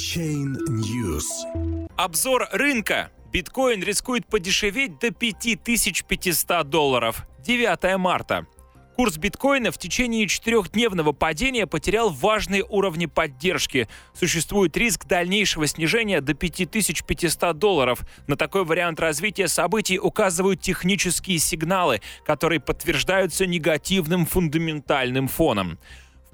Chain News. Обзор рынка. Биткоин рискует подешеветь до 5500 долларов. 9 марта. Курс биткоина в течение четырехдневного падения потерял важные уровни поддержки. Существует риск дальнейшего снижения до 5500 долларов. На такой вариант развития событий указывают технические сигналы, которые подтверждаются негативным фундаментальным фоном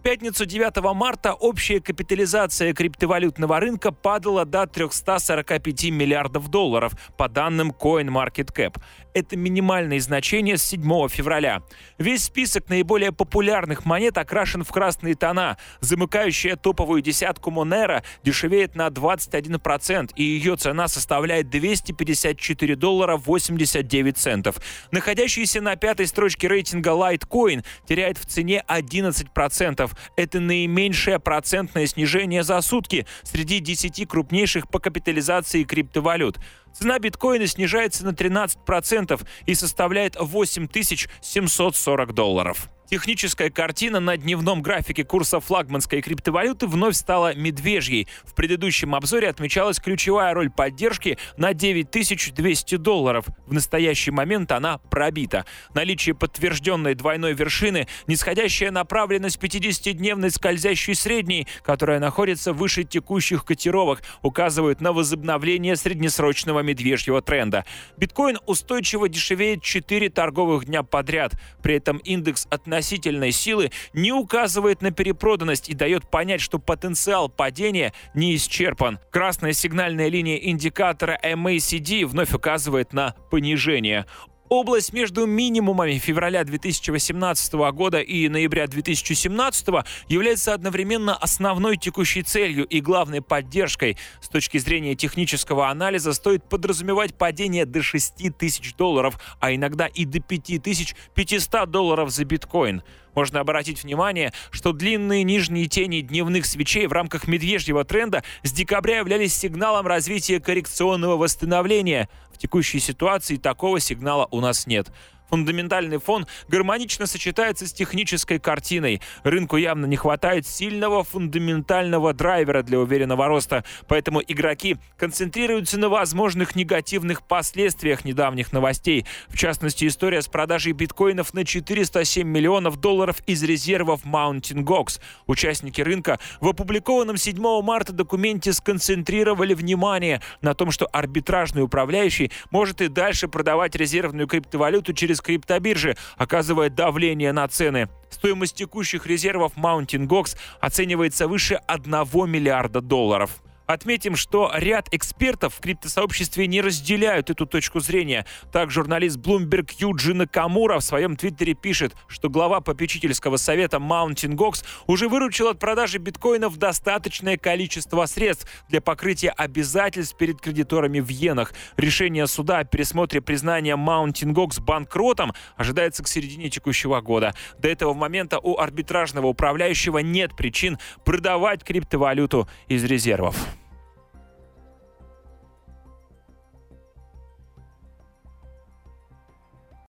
пятницу 9 марта общая капитализация криптовалютного рынка падала до 345 миллиардов долларов, по данным CoinMarketCap. Это минимальное значение с 7 февраля. Весь список наиболее популярных монет окрашен в красные тона. Замыкающая топовую десятку Monero дешевеет на 21%, и ее цена составляет 254 доллара 89 центов. Находящийся на пятой строчке рейтинга Litecoin теряет в цене 11%. Это наименьшее процентное снижение за сутки среди 10 крупнейших по капитализации криптовалют. Цена биткоина снижается на 13% и составляет 8740 долларов. Техническая картина на дневном графике курса флагманской криптовалюты вновь стала медвежьей. В предыдущем обзоре отмечалась ключевая роль поддержки на 9200 долларов. В настоящий момент она пробита. Наличие подтвержденной двойной вершины, нисходящая направленность 50-дневной скользящей средней, которая находится выше текущих котировок, указывают на возобновление среднесрочного медвежьего тренда. Биткоин устойчиво дешевеет 4 торговых дня подряд. При этом индекс относительно относительной силы не указывает на перепроданность и дает понять, что потенциал падения не исчерпан. Красная сигнальная линия индикатора MACD вновь указывает на понижение. Область между минимумами февраля 2018 года и ноября 2017 является одновременно основной текущей целью и главной поддержкой. С точки зрения технического анализа стоит подразумевать падение до 6 тысяч долларов, а иногда и до 5500 долларов за биткоин. Можно обратить внимание, что длинные нижние тени дневных свечей в рамках медвежьего тренда с декабря являлись сигналом развития коррекционного восстановления. В текущей ситуации такого сигнала у нас нет. Фундаментальный фон гармонично сочетается с технической картиной. Рынку явно не хватает сильного фундаментального драйвера для уверенного роста, поэтому игроки концентрируются на возможных негативных последствиях недавних новостей. В частности, история с продажей биткоинов на 407 миллионов долларов из резервов Mountain Gox. Участники рынка в опубликованном 7 марта документе сконцентрировали внимание на том, что арбитражный управляющий может и дальше продавать резервную криптовалюту через через криптобиржи, оказывает давление на цены. Стоимость текущих резервов Mountain Gox оценивается выше 1 миллиарда долларов. Отметим, что ряд экспертов в криптосообществе не разделяют эту точку зрения. Так, журналист Bloomberg Юджи Накамура в своем твиттере пишет, что глава попечительского совета Mountain Gox уже выручил от продажи биткоинов достаточное количество средств для покрытия обязательств перед кредиторами в иенах. Решение суда о пересмотре признания Mountain Gox банкротом ожидается к середине текущего года. До этого момента у арбитражного управляющего нет причин продавать криптовалюту из резервов.